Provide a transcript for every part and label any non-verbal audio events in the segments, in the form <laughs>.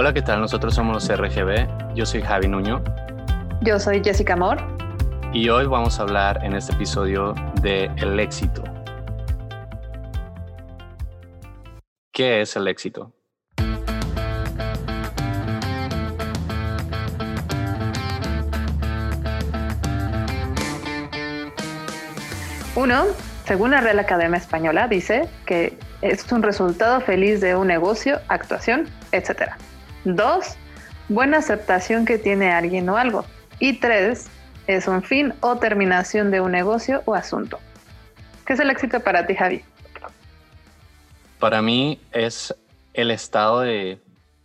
Hola, ¿qué tal? Nosotros somos RGB. Yo soy Javi Nuño. Yo soy Jessica Amor. Y hoy vamos a hablar en este episodio de el éxito. ¿Qué es el éxito? Uno, según la Real Academia Española, dice que es un resultado feliz de un negocio, actuación, etc. Dos, buena aceptación que tiene alguien o algo. Y tres, es un fin o terminación de un negocio o asunto. ¿Qué es el éxito para ti, Javi? Para mí es el estado de,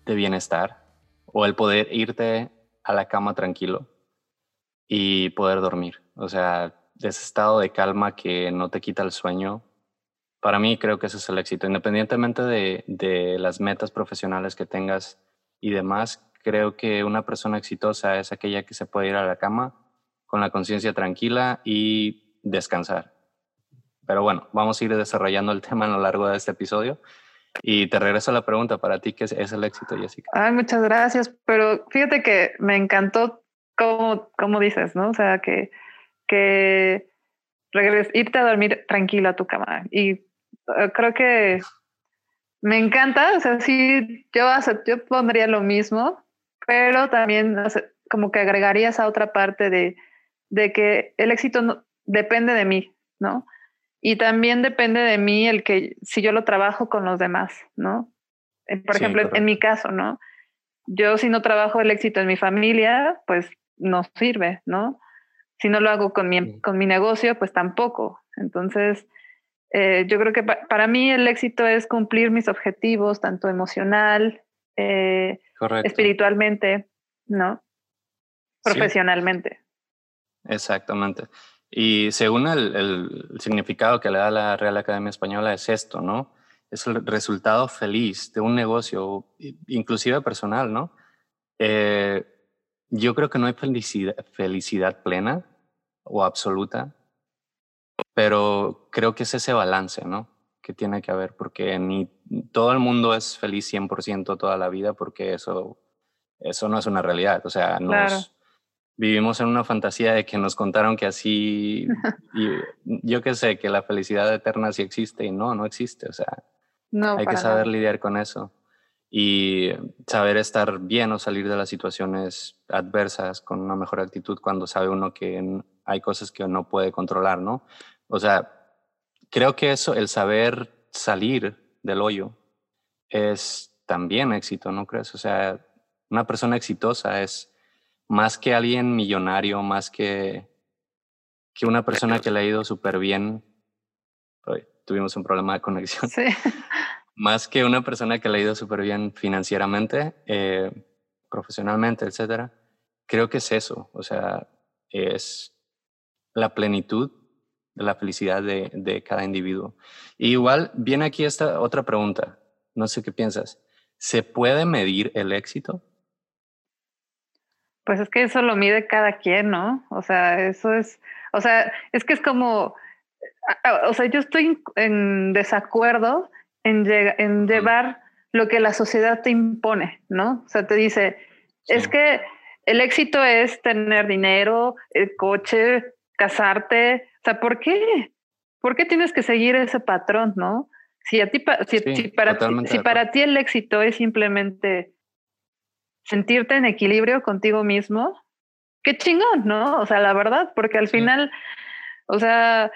de bienestar o el poder irte a la cama tranquilo y poder dormir. O sea, ese estado de calma que no te quita el sueño, para mí creo que ese es el éxito. Independientemente de, de las metas profesionales que tengas y demás, creo que una persona exitosa es aquella que se puede ir a la cama con la conciencia tranquila y descansar. Pero bueno, vamos a ir desarrollando el tema a lo largo de este episodio. Y te regreso a la pregunta para ti, ¿qué es, el éxito, Jessica? Ay, muchas gracias, pero fíjate que me encantó cómo, cómo dices, ¿no? O sea, que que irte a dormir tranquilo a tu cama. Y eh, creo que me encanta, o sea, sí, yo, yo pondría lo mismo, pero también como que agregaría esa otra parte de, de que el éxito no, depende de mí, ¿no? Y también depende de mí el que si yo lo trabajo con los demás, ¿no? Eh, por ejemplo, en mi caso, ¿no? Yo si no trabajo el éxito en mi familia, pues no sirve, ¿no? Si no lo hago con mi, con mi negocio, pues tampoco. Entonces, eh, yo creo que para mí el éxito es cumplir mis objetivos, tanto emocional, eh, espiritualmente, ¿no? Profesionalmente. Exactamente. Y según el, el, significado que le da la Real Academia Española es esto, ¿no? Es el resultado feliz de un negocio, inclusive personal, ¿no? Eh, yo creo que no hay felicidad, felicidad plena o absoluta, pero creo que es ese balance, ¿no? Que tiene que haber, porque ni todo el mundo es feliz 100% toda la vida, porque eso, eso no es una realidad. O sea, nos, vivimos en una fantasía de que nos contaron que así, <laughs> y yo qué sé, que la felicidad eterna sí existe y no, no existe. O sea, no, hay que saber lidiar con eso y saber estar bien o salir de las situaciones adversas con una mejor actitud cuando sabe uno que hay cosas que no puede controlar, ¿no? O sea, creo que eso, el saber salir del hoyo es también éxito, ¿no crees? O sea, una persona exitosa es más que alguien millonario, más que, que una persona que le ha ido súper bien. tuvimos un problema de conexión. Sí. <laughs> Más que una persona que le ha ido súper bien financieramente, eh, profesionalmente, etcétera, creo que es eso. O sea, es la plenitud de la felicidad de, de cada individuo. Y igual viene aquí esta otra pregunta. No sé qué piensas. ¿Se puede medir el éxito? Pues es que eso lo mide cada quien, ¿no? O sea, eso es, o sea, es que es como, o sea, yo estoy en desacuerdo en, llevar lo que la sociedad te impone, ¿no? O sea, te dice, es que el éxito es tener dinero, el coche, casarte. O sea, ¿por qué? ¿Por qué tienes que seguir ese patrón, no? Si, a ti, para, si para ti el éxito es simplemente sentirte en equilibrio contigo mismo, qué chingón, ¿no? O sea, la verdad, porque al final, o sea,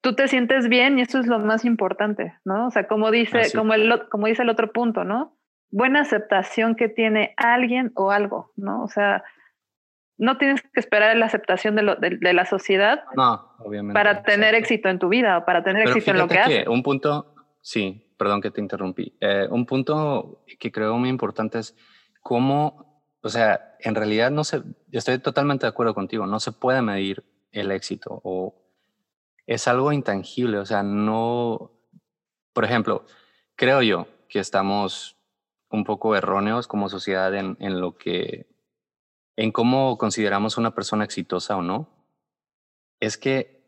tú te sientes bien y eso es lo más importante, ¿no? O sea, como dice, como, el, como dice el otro punto, ¿no? Buena aceptación que tiene alguien o algo, ¿no? O sea, no tienes que esperar la aceptación de, lo, de, la sociedad no, obviamente, para tener éxito en tu vida o para tener éxito en lo que, que haces. Un punto, sí, perdón que te interrumpí. Eh, un punto que creo muy importante es cómo, o sea, en realidad no se, estoy totalmente de acuerdo contigo, no se puede medir el éxito o es algo intangible, o sea, no, por ejemplo, creo yo que estamos un poco erróneos como sociedad en, en lo que, en cómo consideramos una persona exitosa o no. Es que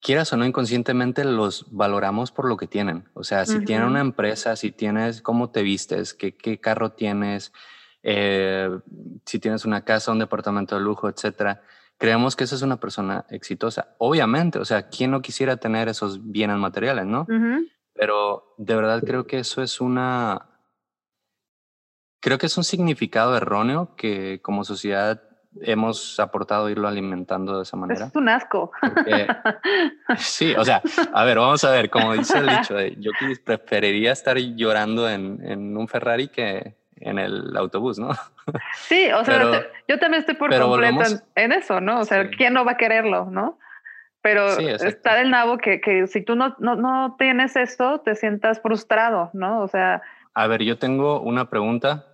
quieras o no inconscientemente los valoramos por lo que tienen. O sea, si tienen una empresa, si tienes cómo te vistes, qué, qué carro tienes, eh, si tienes una casa, un departamento de lujo, etcétera, creemos que esa es una persona exitosa. Obviamente, o sea, ¿quién no quisiera tener esos bienes materiales, no? Pero de verdad creo que eso es una... Creo que es un significado erróneo que como sociedad hemos aportado irlo alimentando de esa manera. Es un asco. <laughs> sí, o sea, a ver, vamos a ver, como dice el dicho, yo preferiría estar llorando en, en un Ferrari que en el autobús, ¿no? Sí, o sea, yo también estoy por completo en, eso, ¿no? O sea, ¿quién no va a quererlo, no? Pero está del nabo que, que si tú no, no, no tienes eso, te sientas frustrado, ¿no? O sea... A ver, yo tengo una pregunta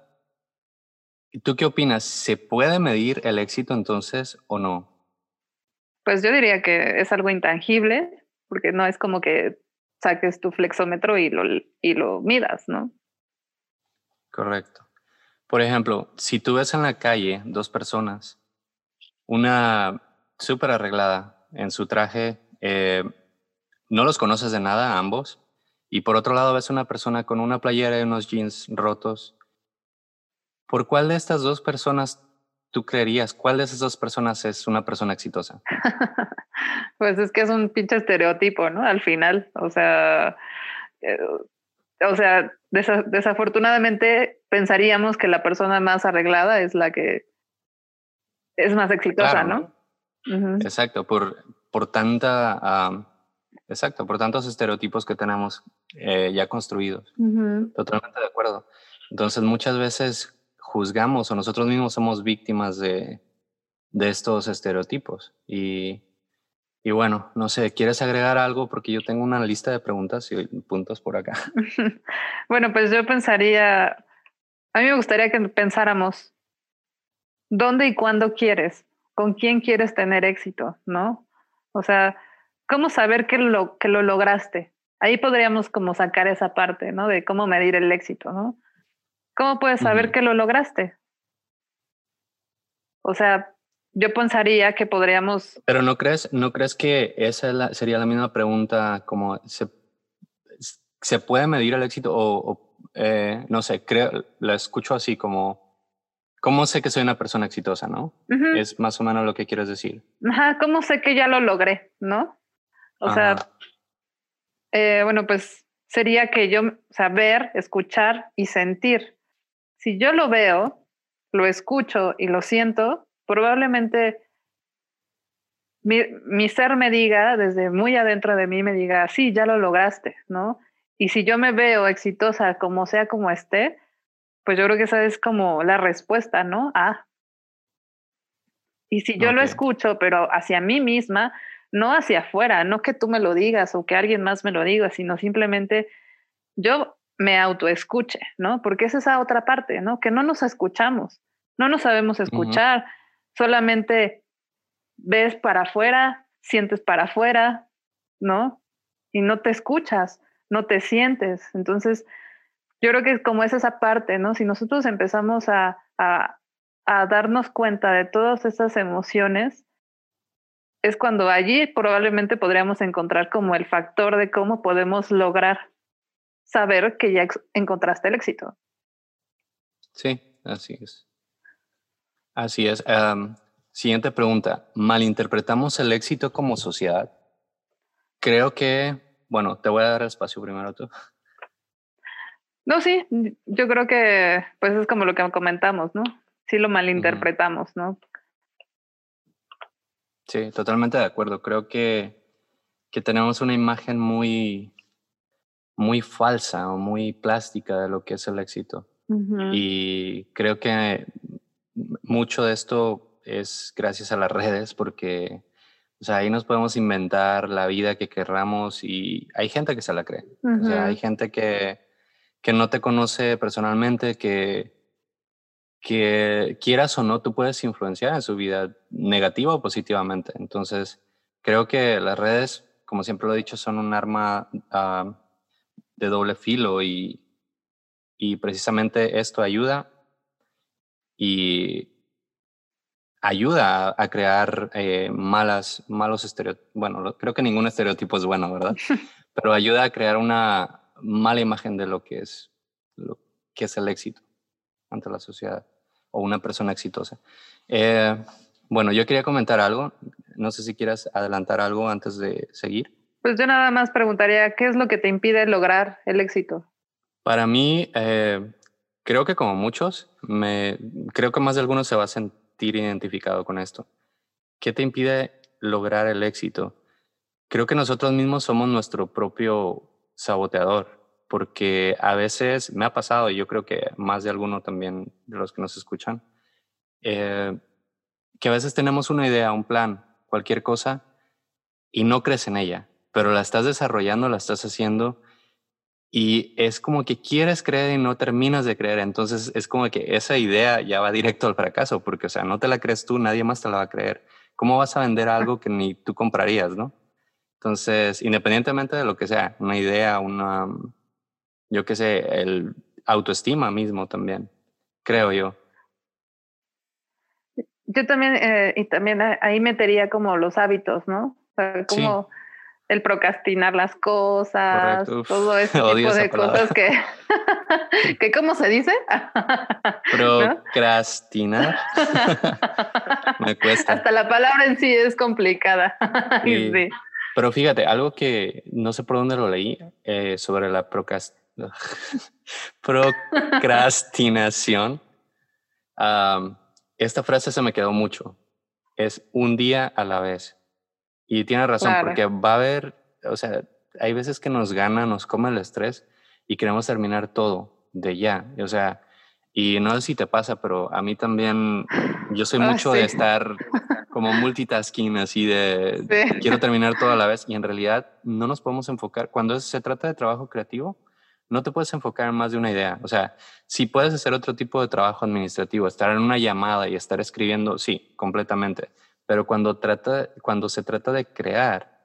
¿Tú qué opinas? ¿Se puede medir el éxito entonces o no? Pues yo diría que es algo intangible, porque no es como que saques tu flexómetro y lo, y lo midas, ¿no? Correcto. Por ejemplo, si tú ves en la calle dos personas, una súper arreglada en su traje, eh, no los conoces de nada ambos, y por otro lado ves una persona con una playera y unos jeans rotos, ¿Por cuál de estas dos personas tú creerías? ¿Cuál de esas dos personas es una persona exitosa? <laughs> pues es que es un pinche estereotipo, ¿no? Al final, o sea, eh, o sea, desafortunadamente pensaríamos que la persona más arreglada es la que es más exitosa, ¿no? Exacto, por, por tanta, exacto, por tantos estereotipos que tenemos eh, ya construidos. Totalmente de acuerdo. Entonces, muchas veces juzgamos o nosotros mismos somos víctimas de, de estos estereotipos. Y, y, bueno, no sé, ¿quieres agregar algo? Porque yo tengo una lista de preguntas y puntos por acá. <laughs> bueno, pues yo pensaría, a mí me gustaría que pensáramos, ¿dónde y cuándo quieres? ¿Con quién quieres tener éxito? ¿No? O sea, ¿cómo saber que lo, que lo lograste? Ahí podríamos como sacar esa parte, ¿no? De cómo medir el éxito, ¿no? ¿Cómo puedes saber que lo lograste? O sea, yo pensaría que podríamos... Pero no crees, no crees que esa sería la misma pregunta como se, se puede medir el éxito o, eh, no sé, creo, la escucho así como, ¿cómo sé que soy una persona exitosa, no? Es más o menos lo que quieres decir. Ajá, ¿cómo sé que ya lo logré, no? O sea, eh, bueno, pues sería que yo saber, escuchar y sentir si yo lo veo, lo escucho y lo siento, probablemente mi, ser me diga, desde muy adentro de mí, me diga, sí, ya lo lograste, ¿no? Y si yo me veo exitosa como sea como esté, pues yo creo que esa es como la respuesta, ¿no? Ah. Y si yo lo escucho, pero hacia mí misma, no hacia afuera, no que tú me lo digas o que alguien más me lo diga, sino simplemente yo me autoescuche, ¿no? Porque es esa otra parte, ¿no? Que no nos escuchamos, no nos sabemos escuchar, solamente ves para afuera, sientes para afuera, ¿no? Y no te escuchas, no te sientes. Entonces, yo creo que como es esa parte, ¿no? Si nosotros empezamos a, a, a darnos cuenta de todas esas emociones, es cuando allí probablemente podríamos encontrar como el factor de cómo podemos lograr saber que ya encontraste el éxito. Sí, así es. Así es. siguiente pregunta. ¿Malinterpretamos el éxito como sociedad? Creo que, bueno, te voy a dar espacio primero tú. No, sí, yo creo que pues es como lo que comentamos, ¿no? Sí lo malinterpretamos, ¿no? Sí, totalmente de acuerdo. Creo que, que tenemos una imagen muy, muy falsa o muy plástica de lo que es el éxito. Y creo que mucho de esto es gracias a las <laughs> redes porque o sea, ahí nos podemos inventar la vida que querramos y hay gente que se la cree. O sea, hay gente que, que no te conoce personalmente, que, que quieras o no, tú puedes influenciar en su vida negativa o positivamente. Entonces, creo que las redes, como siempre lo he dicho, son un arma uh, de doble filo y, y precisamente esto ayuda y ayuda a, crear eh, malas, malos estereotipos. Bueno, creo que ningún estereotipo es bueno, ¿verdad? <laughs> Pero ayuda a crear una mala imagen de lo que es, lo que es el éxito ante la sociedad o una persona exitosa. Eh, bueno, yo quería comentar algo. No sé si quieras adelantar algo antes de seguir. Pues yo nada más preguntaría, ¿qué es lo que te impide lograr el éxito? Para mí, eh, creo que como muchos, me, creo que más de algunos se va a sentir identificado con esto. ¿Qué te impide lograr el éxito? Creo que nosotros mismos somos nuestro propio saboteador, porque a veces me ha pasado, y yo creo que más de alguno también de los que nos escuchan, eh, que a veces tenemos una idea, un plan, cualquier cosa, y no crees en ella, pero la estás desarrollando, la estás haciendo, y es como que quieres creer y no terminas de creer. Entonces es como que esa idea ya va directo al fracaso, porque, o sea, no te la crees tú, nadie más te la va a creer. ¿Cómo vas a vender algo que ni tú comprarías, no? Entonces, independientemente de lo que sea, una idea, una, yo qué sé, el autoestima mismo también, creo yo. Yo también, eh, y también ahí metería como los hábitos, ¿no? O sea, como el procrastinar las cosas, todo <laughs> ese tipo de cosas que, <laughs> que, ¿cómo se dice? <laughs> Procrastinar. Me cuesta. Hasta la palabra en sí es complicada. sí. Pero fíjate, algo que no sé por dónde lo leí eh, sobre la procrastinación esta frase se me quedó mucho. Es un día a la vez. Y tiene razón, porque va a haber, o sea, hay veces que nos gana, nos come el estrés y queremos terminar todo de ya. O sea, y no sé si te pasa, pero a mí también, yo soy <laughs> ah, mucho de estar como multitasking, así de quiero terminar todo a la vez y en realidad no nos podemos enfocar. Cuando se trata de trabajo creativo, no te puedes enfocar en más de una idea. O sea, si puedes hacer otro tipo de trabajo administrativo, estar en una llamada y estar escribiendo, sí, completamente. Pero cuando, trata, cuando se trata de crear,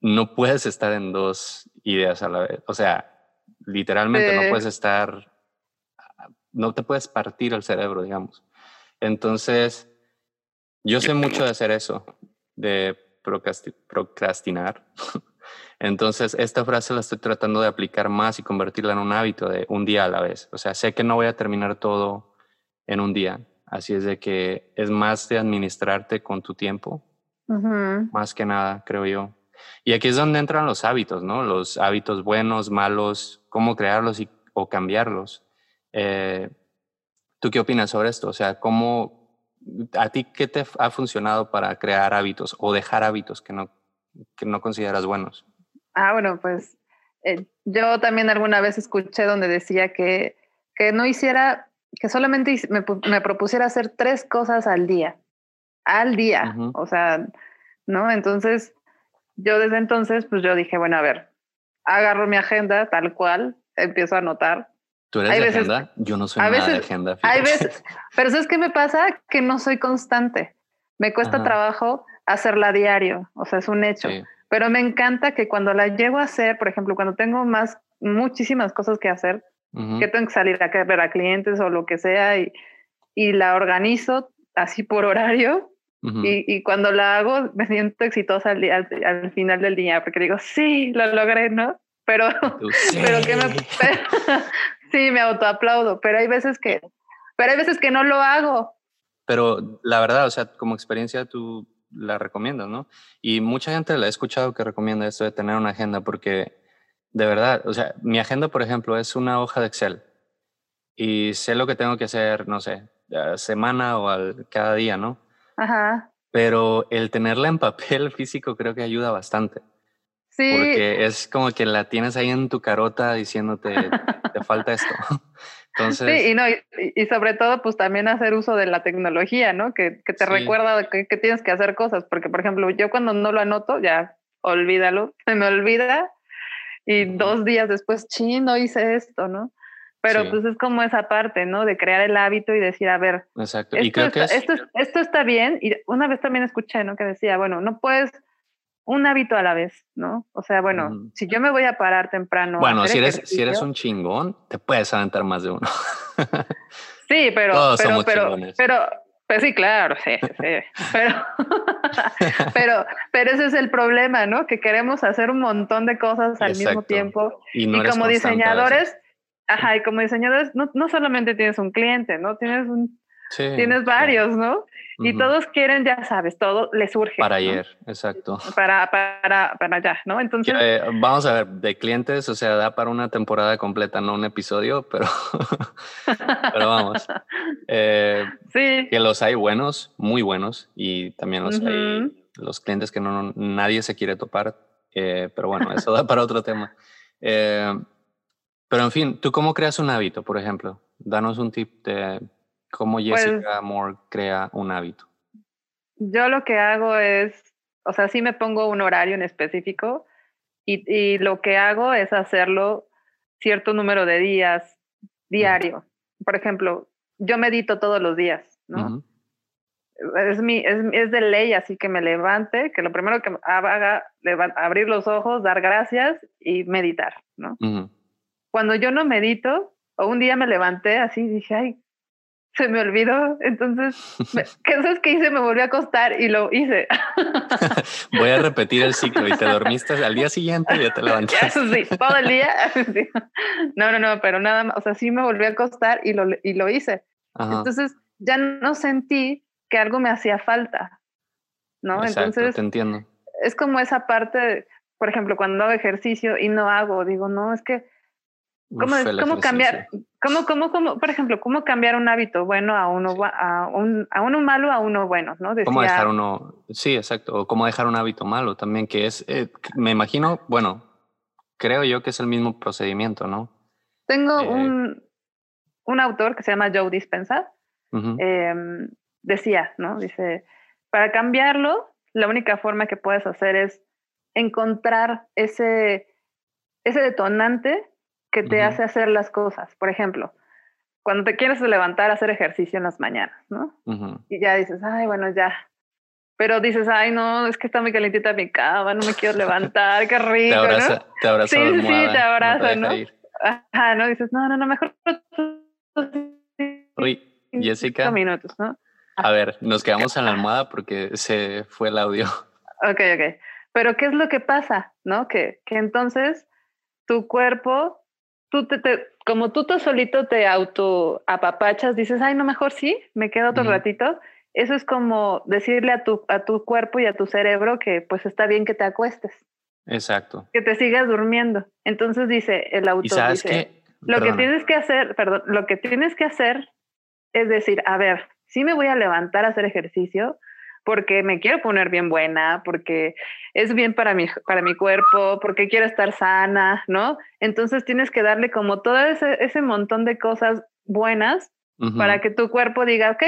no puedes estar en dos ideas a la vez. O sea, literalmente no puedes estar, no te puedes partir el cerebro, digamos. Entonces, yo sé mucho de hacer eso, de procrastinar. <laughs> Entonces, esta frase la estoy tratando de aplicar más y convertirla en un hábito de un día a la vez. O sea, sé que no voy a terminar todo en un día. Así es de que es más de administrarte con tu tiempo, más que nada, creo yo. Y aquí es donde entran los hábitos, ¿no? Los hábitos buenos, malos, cómo crearlos y, o cambiarlos. Eh, ¿Tú qué opinas sobre esto? O sea, ¿cómo, a ti qué te ha funcionado para crear hábitos o dejar hábitos que no, que no consideras buenos? Ah, bueno, pues eh, yo también alguna vez escuché donde decía que, que no hiciera, que solamente me, me, propusiera hacer tres cosas al día, al día, o sea, ¿no? Entonces, yo desde entonces, pues yo dije, bueno, a ver, agarro mi agenda tal cual, empiezo a anotar. ¿Tú eres de agenda? Yo no soy nada de agenda. Hay veces, <laughs> pero ¿sabes qué me pasa? Que no soy constante. Me cuesta trabajo hacerla a diario, o sea, es un hecho. Pero me encanta que cuando la llego a hacer, por ejemplo, cuando tengo más, muchísimas cosas que hacer, que tengo que salir a ver a clientes o lo que sea, y, y la organizo así por horario, y, y, cuando la hago me siento exitosa al, al, final del día, porque digo, sí, lo logré, ¿no? Pero, <laughs> pero que me... <laughs> sí, me autoaplaudo, pero hay veces que, pero hay veces que no lo hago. Pero la verdad, o sea, como experiencia, tú la recomiendas, ¿no? Y mucha gente la he escuchado que recomienda esto de tener una agenda porque de verdad, o sea, mi agenda, por ejemplo, es una hoja de Excel y sé lo que tengo que hacer, no sé, semana o al, cada día, ¿no? Ajá. Pero el tenerla en papel <laughs> físico creo que ayuda bastante. Sí. Porque es como que la tienes ahí en tu carota diciéndote, te falta esto. <laughs> sí, y, no, y, sobre todo, pues también hacer uso de la tecnología, ¿no? Que, que te recuerda que, que, tienes que hacer cosas, porque por ejemplo, yo cuando no lo anoto, ya olvídalo, <laughs> se me olvida y dos días después, ching, no hice esto, ¿no? Pero pues es como esa parte, ¿no? De crear el hábito y decir, a ver, Exacto. Y creo que esto, esto está bien. Y una vez también escuché, ¿no? Que decía, bueno, no puedes un hábito a la vez, ¿no? O sea, bueno, si yo me voy a parar temprano. Bueno, si eres, si eres un chingón, te puedes aventar más de uno. sí, pero, pero, pero, pero, Pues sí, claro, sí, sí. Pero, <laughs> pero, pero ese es el problema, ¿no? Que queremos hacer un montón de cosas al mismo tiempo. Y, como diseñadores, ajá, y como diseñadores, no, no solamente tienes un cliente, ¿no? Tienes un, tienes varios, ¿no? Y todos quieren, ya sabes, todo les surge. Para ayer, exacto. Para, para, para allá, ¿no? Entonces. Eh, vamos a ver, de clientes, o sea, da para una temporada completa, no un episodio, pero. <laughs> pero vamos. Eh, <laughs> sí. Que los hay buenos, muy buenos, y también los hay los clientes que no, nadie se quiere topar. Eh, pero bueno, eso da para otro tema. pero en fin, ¿tú cómo creas un hábito, por ejemplo? Danos un tip de ¿Cómo pues Jessica Moore crea un hábito? Yo lo que hago es, o sea, sí me pongo un horario en específico y, lo que hago es hacerlo cierto número de días diario. Por ejemplo, yo medito todos los días, ¿no? es, mi, es, de ley, así que me levante, que lo primero que haga, abrir los ojos, dar gracias y meditar, ¿no? Cuando yo no medito, o un día me levanté así dije, ay, se me olvidó. Entonces, <laughs> ¿qué es que hice? Me volví a acostar y lo hice. <laughs> Voy a repetir el ciclo y te dormiste al día siguiente y ya te <laughs> levantaste. Eso sí, todo el día. No, no, no, pero nada más, o sea, sí me volví a acostar y lo, y lo hice. Entonces, ya no sentí que algo me hacía falta. ¿No? Entonces, te entiendo. Es como esa parte, por ejemplo, cuando hago ejercicio y no hago, digo, no, es que ¿Cómo, cómo cambiar? ¿cómo, cómo, cómo, por ejemplo, cómo cambiar un hábito bueno a uno, a un, a uno malo a uno bueno? ¿no? ¿Cómo dejar uno? Sí, exacto. O cómo dejar un hábito malo también, que es, eh, me imagino, bueno, creo yo que es el mismo procedimiento, ¿no? Tengo eh, un, un autor que se llama Joe Dispensa. Em, decía, ¿no? Dice, para cambiarlo, la única forma que puedes hacer es encontrar ese, ese detonante que te hace hacer las cosas. Por ejemplo, cuando te quieres levantar a hacer ejercicio en las mañanas, ¿no? Y ya dices, ay, bueno, ya. Pero dices, ay, no, es que está muy calientita mi cama, no me quiero levantar, qué <laughs> rico, te abraza, ¿no? Te abraza sí, sí, te abraza, ¿no? Ajá, ¿no? Dices, no, no, no, mejor... <laughs> Uy, Jessica. minutos, ¿no? A ver, nos quedamos en la almohada porque se fue el audio. Ok, ok. Pero ¿qué es lo que pasa? ¿No? Que, que entonces tu cuerpo tú te, como tú tú solito te auto apapachas, dices, ay, no, mejor sí, me quedo otro ratito. Eso es como decirle a tu, a tu cuerpo y a tu cerebro que pues está bien que te acuestes. Exacto. Que te sigas durmiendo. Entonces dice el autor, dice, lo que tienes que hacer, perdón, lo que tienes que hacer es decir, a ver, sí me voy a levantar a hacer ejercicio, porque me quiero poner bien buena, porque es bien para mi, para mi cuerpo, porque quiero estar sana, ¿no? Entonces tienes que darle como todo ese, ese montón de cosas buenas para que tu cuerpo diga, ok,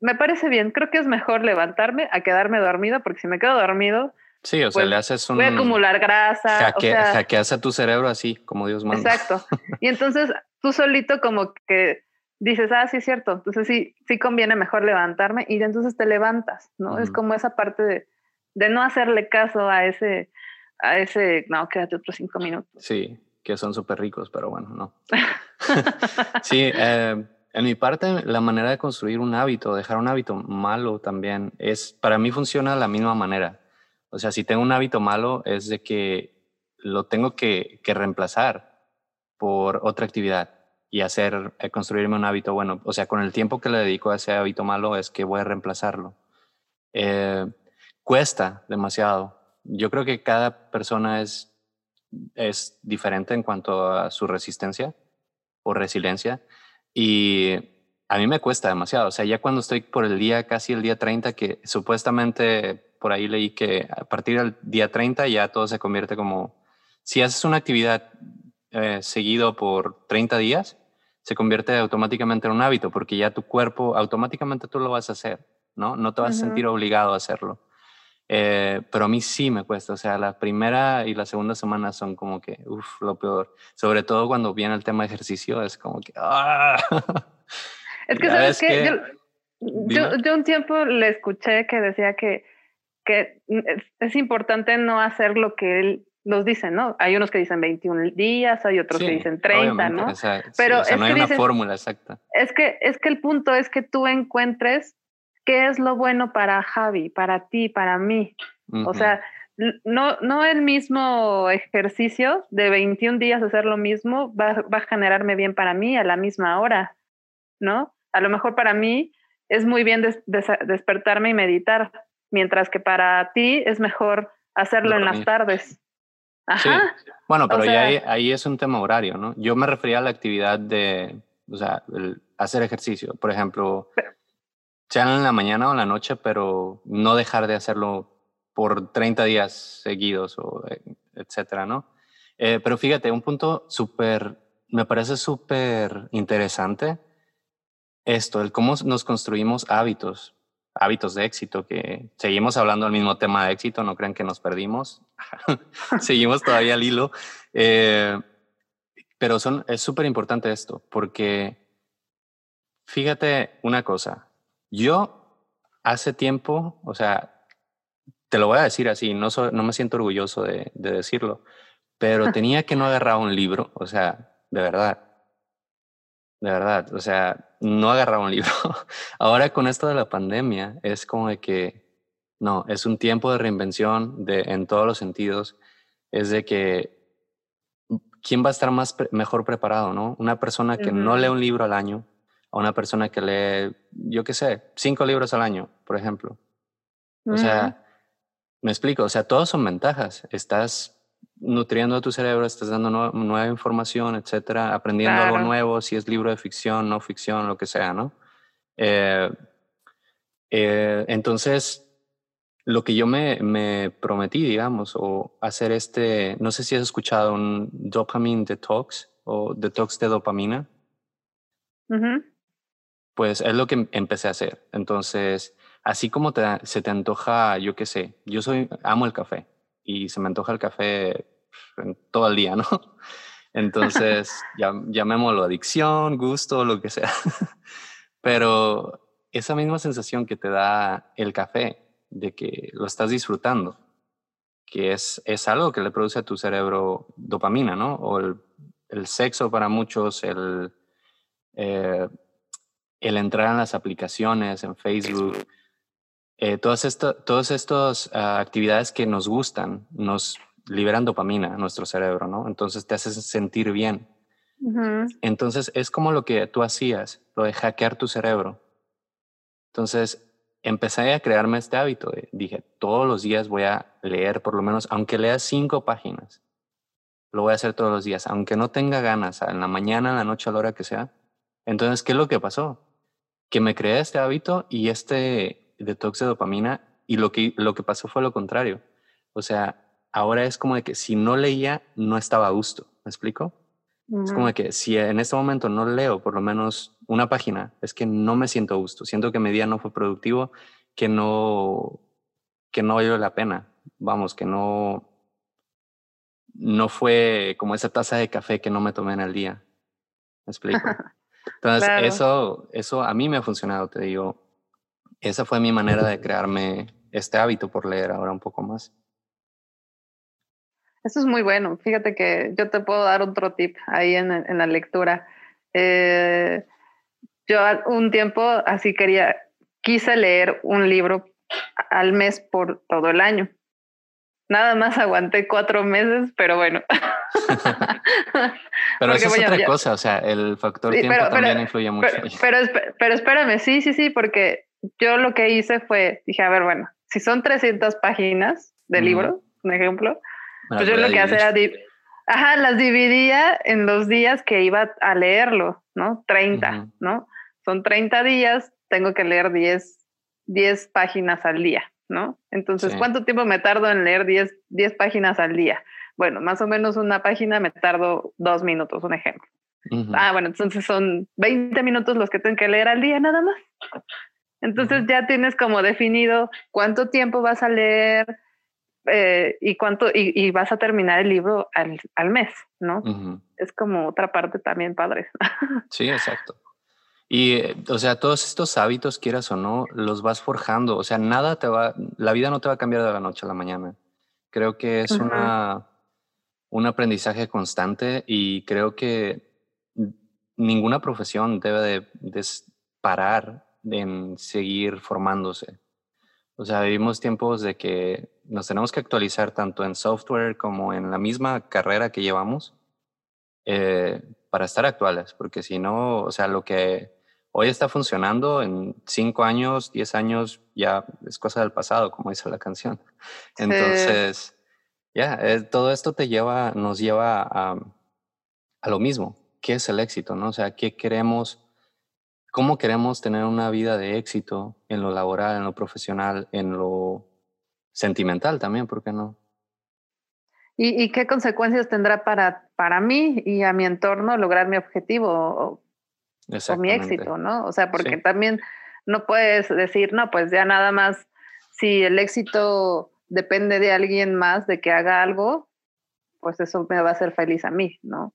me parece bien, creo que es mejor levantarme a quedarme dormido, porque si me quedo dormido... Sí, o sea, le pues, haces un... Voy a acumular grasa. o sea, hackeas a tu cerebro así, como Dios manda. Exacto. Y entonces tú solito como que dices, ah, sí es cierto, entonces sí, sí conviene mejor levantarme y entonces te levantas, ¿no? Es como esa parte de, de, no hacerle caso a ese, a ese, no, quédate otros cinco minutos. Sí, que son súper ricos, pero bueno, no. <laughs> <laughs> sí, eh, en mi parte, la manera de construir un hábito, dejar un hábito malo también, es, para mí funciona de la misma manera. O sea, si tengo un hábito malo, es de que lo tengo que, que reemplazar por otra actividad y hacer, eh, construirme un hábito bueno. O sea, con el tiempo que le dedico a ese hábito malo es que voy a reemplazarlo. Eh, cuesta demasiado. Yo creo que cada persona es, es diferente en cuanto a su resistencia o resiliencia y a mí me cuesta demasiado. O sea, ya cuando estoy por el día, casi el día 30, que supuestamente por ahí leí que a partir del día 30 ya todo se convierte como, si haces una actividad eh, seguido por 30 días, se convierte automáticamente en un hábito porque ya tu cuerpo automáticamente tú lo vas a hacer, ¿no? No te vas a sentir obligado a hacerlo. Eh, pero a mí sí me cuesta, o sea, la primera y la segunda semana son como que, uff, lo peor. Sobre todo cuando viene el tema de ejercicio, es como que, ¡ah! Es <laughs> que, ¿sabes qué? Yo, yo, yo, un tiempo le escuché que decía que, que es, es, importante no hacer lo que él los dicen, ¿no? Hay unos que dicen 21 días, hay otros que dicen 30, ¿no? Pero no hay una fórmula exacta. Es que, es que el punto es que tú encuentres qué es lo bueno para Javi, para ti, para mí. O sea, no, no el mismo ejercicio de 21 días hacer lo mismo va, va, a generarme bien para mí a la misma hora, ¿no? A lo mejor para mí es muy bien despertarme y meditar, mientras que para ti es mejor hacerlo en las tardes. Ajá. Bueno, pero ahí, ahí, es un tema horario, ¿no? Yo me refería a la actividad de, o sea, hacer ejercicio, por ejemplo, sea en la mañana o en la noche, pero no dejar de hacerlo por 30 días seguidos, o eh, etcétera, ¿no? Eh, pero fíjate, un punto súper, me parece súper interesante esto, el cómo nos construimos hábitos, hábitos de éxito, que seguimos hablando del mismo tema de éxito, no crean que nos perdimos, <laughs> seguimos todavía al hilo, eh, pero son, es súper importante esto, porque fíjate una cosa, yo hace tiempo, o sea, te lo voy a decir así, no, me siento orgulloso de, de decirlo, pero tenía que no agarrar un libro, o sea, de verdad, de verdad, o sea, no agarraba un libro. <laughs> Ahora con esto de la pandemia es como de que, no, es un tiempo de reinvención de, en todos los sentidos. Es de que, ¿quién va a estar más mejor preparado, no? Una persona que no lee un libro al año o una persona que lee, yo qué sé, cinco libros al año, por ejemplo. O sea, me explico, o sea, todos son ventajas. Estás nutriendo a tu cerebro, estás dando nueva información, etcétera, aprendiendo algo nuevo, si es libro de ficción, no ficción, lo que sea, ¿no? Eh, eh, entonces, lo que yo me, me, prometí, digamos, o hacer este, no sé si has escuchado un dopamine detox o detox de dopamina. Pues es lo que empecé a hacer. Entonces, así como te, se te antoja, yo qué sé, yo soy, amo el café y se me antoja el café todo el día, ¿no? <laughs> Entonces, <laughs> ya, llamémoslo adicción, gusto, lo que sea. <laughs> Pero esa misma sensación que te da el café, de que lo estás disfrutando, que es, es algo que le produce a tu cerebro dopamina, ¿no? O el, el sexo para muchos, el, eh, el entrar en las aplicaciones, en Facebook, eh, todas, todas estas ah, actividades que nos gustan nos liberan dopamina a nuestro cerebro, ¿no? Entonces te haces sentir bien. Entonces es como lo que tú hacías, lo de hackear tu cerebro. Entonces empecé a crearme este hábito. dije, todos los días voy a leer por lo menos, aunque lea cinco páginas, lo voy a hacer todos los días, aunque no tenga ganas, en la mañana, en la noche, a la hora que sea. Entonces, ¿qué es lo que pasó? Que me creé este hábito y este detox de dopamina y lo que, lo que pasó fue lo contrario. O sea, ahora es como de que si no leía, no estaba a gusto. ¿Me explico? Es como de que si en este momento no leo por lo menos una página, es que no me siento a gusto. Siento que mi día no fue productivo, que no, que no valió la pena. Vamos, que no, no fue como esa taza de café que no me tomé en el día. ¿Me explico? <laughs> Entonces, eso, eso a mí me ha funcionado, te digo esa fue mi manera de crearme este hábito por leer ahora un poco más. Eso es muy bueno. Fíjate que yo te puedo dar otro tip ahí en, en la lectura. Eh, yo un tiempo así quería, quise leer un libro al mes por todo el año. Nada más aguanté cuatro meses, pero bueno. <laughs> <laughs> pero eso es otra cosa, o sea, el factor tiempo también influye mucho. Pero, pero, espérame, sí, sí, sí, porque yo lo que hice fue, dije, a ver, bueno, si son 300 páginas de libro, un ejemplo, pues yo lo que hacía era, ajá, las dividía en los días que iba a leerlo, ¿no? 30, ¿no? Son 30 días, tengo que leer 10, 10 páginas al día, ¿no? Entonces, ¿cuánto tiempo me tardo en leer 10, 10 páginas al día? Bueno, más o menos una página me tardo dos minutos, un ejemplo. Ah, bueno, entonces son 20 minutos los que tengo que leer al día nada más. Entonces ya tienes como definido cuánto tiempo vas a leer eh, y cuánto y, vas a terminar el libro al, al mes, ¿no? Es como otra parte también padre. <laughs> sí, exacto. Y, eh, o sea, todos estos hábitos, quieras o no, los vas forjando. O sea, nada te va, la vida no te va a cambiar de la noche a la mañana. Creo que es una, un aprendizaje constante y creo que ninguna profesión debe de, de parar en seguir formándose. O sea, vivimos tiempos de que nos tenemos que actualizar tanto en software como en la misma carrera que llevamos eh, para estar actuales, porque si no, o sea, lo que hoy está funcionando en cinco años, diez años, ya es cosa del pasado, como dice la canción. Entonces, ya, eh, todo esto te lleva, nos lleva a, a lo mismo, ¿qué es el éxito? ¿no? O sea, ¿qué queremos? ¿Cómo queremos tener una vida de éxito en lo laboral, en lo profesional, en lo sentimental también, ¿por qué no? ¿Y, qué consecuencias tendrá para, para mí y a mi entorno lograr mi objetivo o, mi éxito, ¿no? O sea, porque también no puedes decir, no, pues ya nada más, si el éxito depende de alguien más de que haga algo, pues eso me va a hacer feliz a mí, ¿no?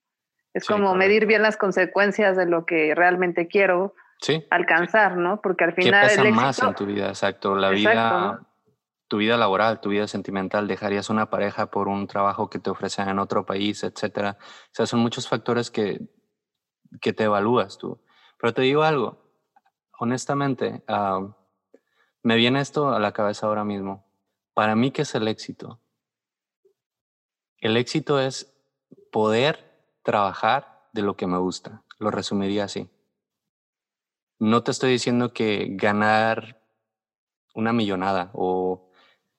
Es como medir bien las consecuencias de lo que realmente quiero alcanzar, ¿no? Porque al final... ¿Qué pesa más en tu vida? Exacto. La vida, tu vida laboral, tu vida sentimental, dejarías una pareja por un trabajo que te ofrecen en otro país, etcétera. O sea, son muchos factores que, que te evalúas tú. Pero te digo algo, honestamente, ah, me viene esto a la cabeza ahora mismo. Para mí, ¿qué es el éxito? El éxito es poder trabajar de lo que me gusta. Lo resumiría así. No te estoy diciendo que ganar una millonada o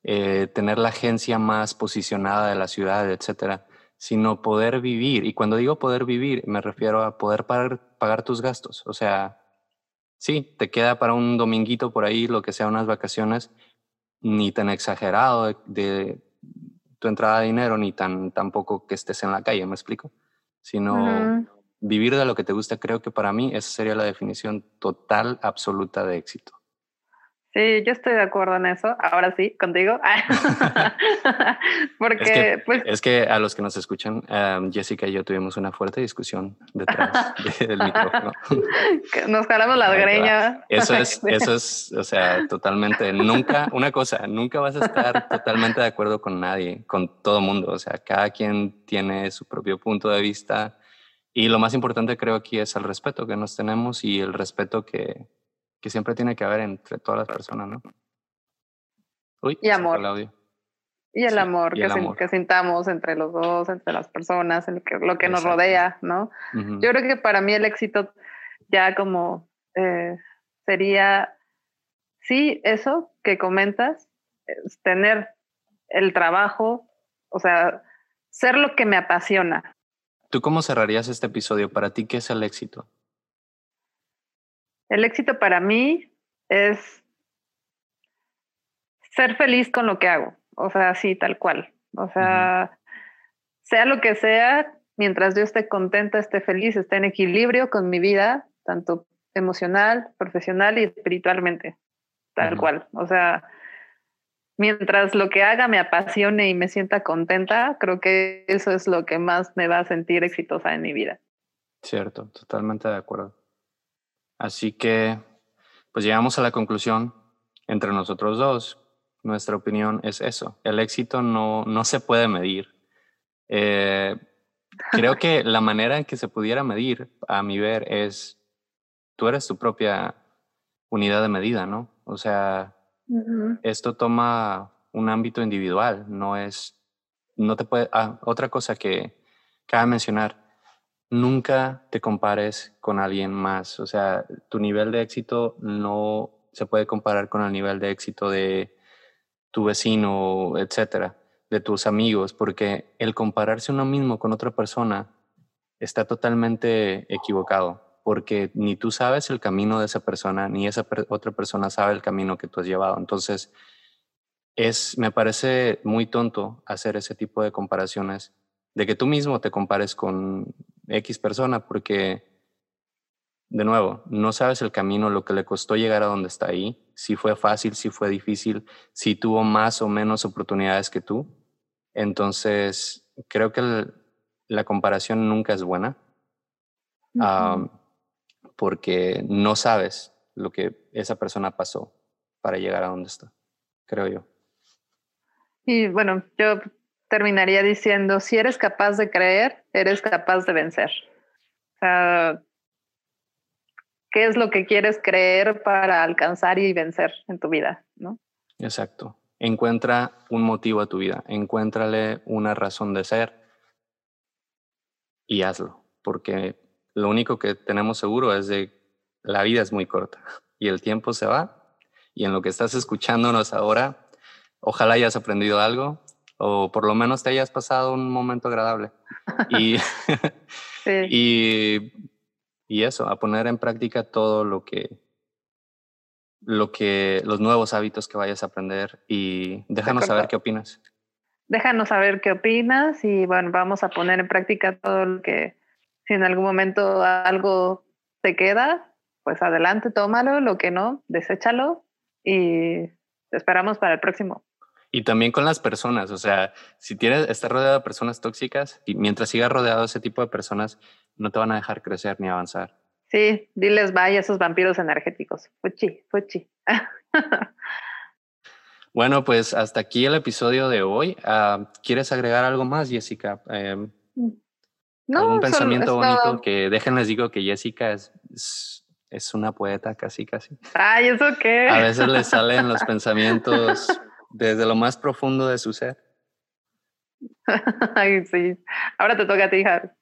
eh, tener la agencia más posicionada de la ciudad, etcétera, sino poder vivir. Y cuando digo poder vivir, me refiero a poder pagar, tus gastos. O sea, sí, te queda para un dominguito por ahí, lo que sea, unas vacaciones, ni tan exagerado de, de tu entrada de dinero, ni tan tampoco que estés en la calle, ¿me explico? sino vivir de lo que te gusta. Creo que para mí esa sería la definición total, absoluta de éxito. Sí, yo estoy de acuerdo en eso. Ahora sí, contigo. Porque, <laughs> es que, pues. Es que a los que nos escuchan, Jessica y yo tuvimos una fuerte discusión detrás <laughs> del micrófono. nos jalamos las greñas. Eso es, <laughs> eso es, o sea, totalmente. Nunca, una cosa, nunca vas a estar totalmente de acuerdo con nadie, con todo mundo. O sea, cada quien tiene su propio punto de vista. Y lo más importante creo aquí es el respeto que nos tenemos y el respeto que, que siempre tiene que haber entre todas las personas, ¿no? Uy, y amor. Y el amor, que, que, sintamos entre los dos, entre las personas, en lo que, nos rodea, ¿no? Yo creo que para mí el éxito ya como eh, sería, sí, eso que comentas, tener el trabajo, o sea, ser lo que me apasiona. ¿Tú cómo cerrarías este episodio? Para ti, ¿qué es el éxito? El éxito para mí es ser feliz con lo que hago, o sea, así tal cual. O sea, sea lo que sea, mientras yo esté contenta, esté feliz, esté en equilibrio con mi vida, tanto emocional, profesional y espiritualmente, tal cual. O sea, mientras lo que haga me apasione y me sienta contenta, creo que eso es lo que más me va a sentir exitosa en mi vida. Cierto, totalmente de acuerdo. Así que, pues llegamos a la conclusión entre nosotros dos. Nuestra opinión es eso. El éxito no, no se puede medir. Eh, creo que <laughs> la manera en que se pudiera medir, a mi ver, es tú eres tu propia unidad de medida, ¿no? O sea, esto toma un ámbito individual, no es, no te puede, ah, otra cosa que cabe mencionar, nunca te compares con alguien más. O sea, tu nivel de éxito no se puede comparar con el nivel de éxito de tu vecino, etcétera, de tus amigos, porque el compararse uno mismo con otra persona está totalmente equivocado, porque ni tú sabes el camino de esa persona, ni esa otra persona sabe el camino que tú has llevado. Entonces, es, me parece muy tonto hacer ese tipo de comparaciones, de que tú mismo te compares con X persona porque, de nuevo, no sabes el camino, lo que le costó llegar a donde está ahí, si fue fácil, si fue difícil, si tuvo más o menos oportunidades que tú. Entonces, creo que la comparación nunca es buena porque no sabes lo que esa persona pasó para llegar a donde está, creo yo. Y bueno, yo terminaría diciendo, si eres capaz de creer, eres capaz de vencer. O sea, qué es lo que quieres creer para alcanzar y vencer en tu vida, ¿no? Exacto. Encuentra un motivo a tu vida, encuéntrale una razón de ser y hazlo, porque lo único que tenemos seguro es de la vida es muy corta y el tiempo se va y en lo que estás escuchándonos ahora, ojalá hayas aprendido algo o por lo menos te hayas pasado un momento agradable. Y, <laughs> <laughs> y, y, eso, a poner en práctica todo lo que, lo que, los nuevos hábitos que vayas a aprender y déjanos saber qué opinas. Déjanos saber qué opinas y bueno, vamos a poner en práctica todo lo que, si en algún momento algo te queda, pues adelante, tómalo, lo que no, deséchalo y te esperamos para el próximo. Y también con las personas, o sea, si tienes, estás rodeado de personas tóxicas y mientras sigas rodeado de ese tipo de personas, no te van a dejar crecer ni avanzar. Sí, diles bye a esos vampiros energéticos. Fuchi, fuchi. <laughs> bueno, pues hasta aquí el episodio de hoy. Ah, ¿Quieres agregar algo más, Jessica? Em, no, ¿Algún pensamiento bonito que déjenles digo que Jessica es, es, una poeta casi, casi. Ay, ¿eso qué? A veces le salen los <laughs> pensamientos desde lo más profundo de su ser. Ay, sí. Ahora te toca a ti, hija.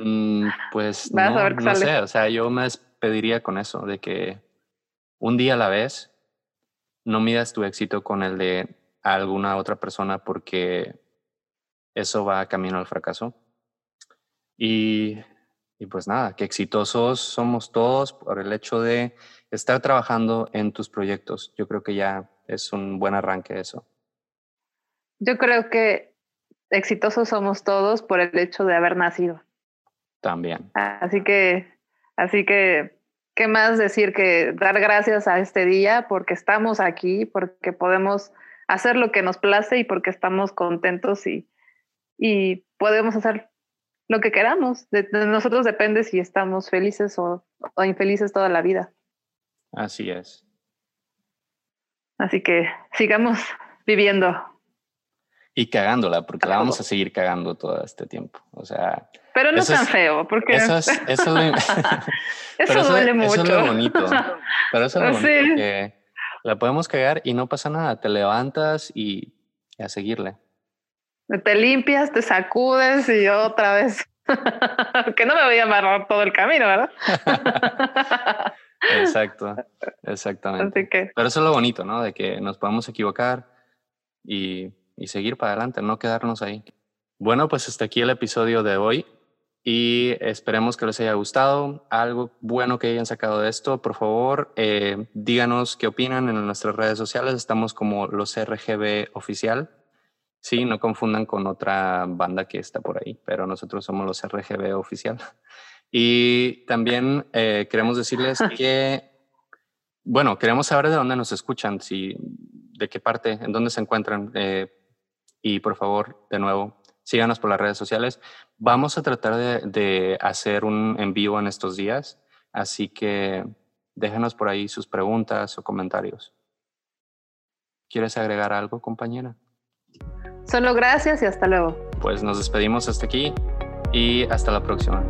Mm, pues <laughs> no, no sé, o sea, yo me despediría con eso, de que un día a la vez no midas tu éxito con el de alguna otra persona porque eso va camino al fracaso. Y, y pues nada, que exitosos somos todos por el hecho de estar trabajando en tus proyectos. Yo creo que ya es un buen arranque eso. Yo creo que exitosos somos todos por el hecho de haber nacido. También. Así que, así que, ¿qué más decir que dar gracias a este día porque estamos aquí, porque podemos hacer lo que nos place y porque estamos contentos y, y podemos hacer lo que queramos. De, nosotros depende si estamos felices o infelices toda la vida. Así es. Así que sigamos viviendo. Y cagándola, porque la vamos a seguir cagando todo este tiempo. O sea. Pero no tan feo, porque. Eso, es, eso, eso, duele mucho. Eso es lo <laughs> bonito. Pero eso es lo bonito. Que la podemos cagar y no pasa nada. Te levantas y, y a seguirle. Te limpias, te sacudes y otra vez. <laughs> que no me voy a amarrar todo el camino, ¿verdad? <laughs> Exacto, exactamente. Pero eso es lo bonito, ¿no? De que nos podemos equivocar y, y seguir para adelante, no quedarnos ahí. Bueno, pues hasta aquí el episodio de hoy y esperemos que les haya gustado. Algo bueno que hayan sacado de esto, por favor, eh, díganos qué opinan en nuestras redes sociales. Estamos como los RGB oficial. Sí, no confundan con otra banda que está por ahí, pero nosotros somos los RGB oficial. <laughs> Y también eh, queremos decirles <laughs> que, bueno, queremos saber de dónde nos escuchan, si, de qué parte, en dónde se encuentran. Eh, y por favor, de nuevo, síganos por las redes sociales. Vamos a tratar de, de hacer un en vivo en estos días, así que déjenos por ahí sus preguntas o comentarios. ¿Quieres agregar algo, compañera? Solo gracias y hasta luego. Pues nos despedimos hasta aquí y hasta la próxima.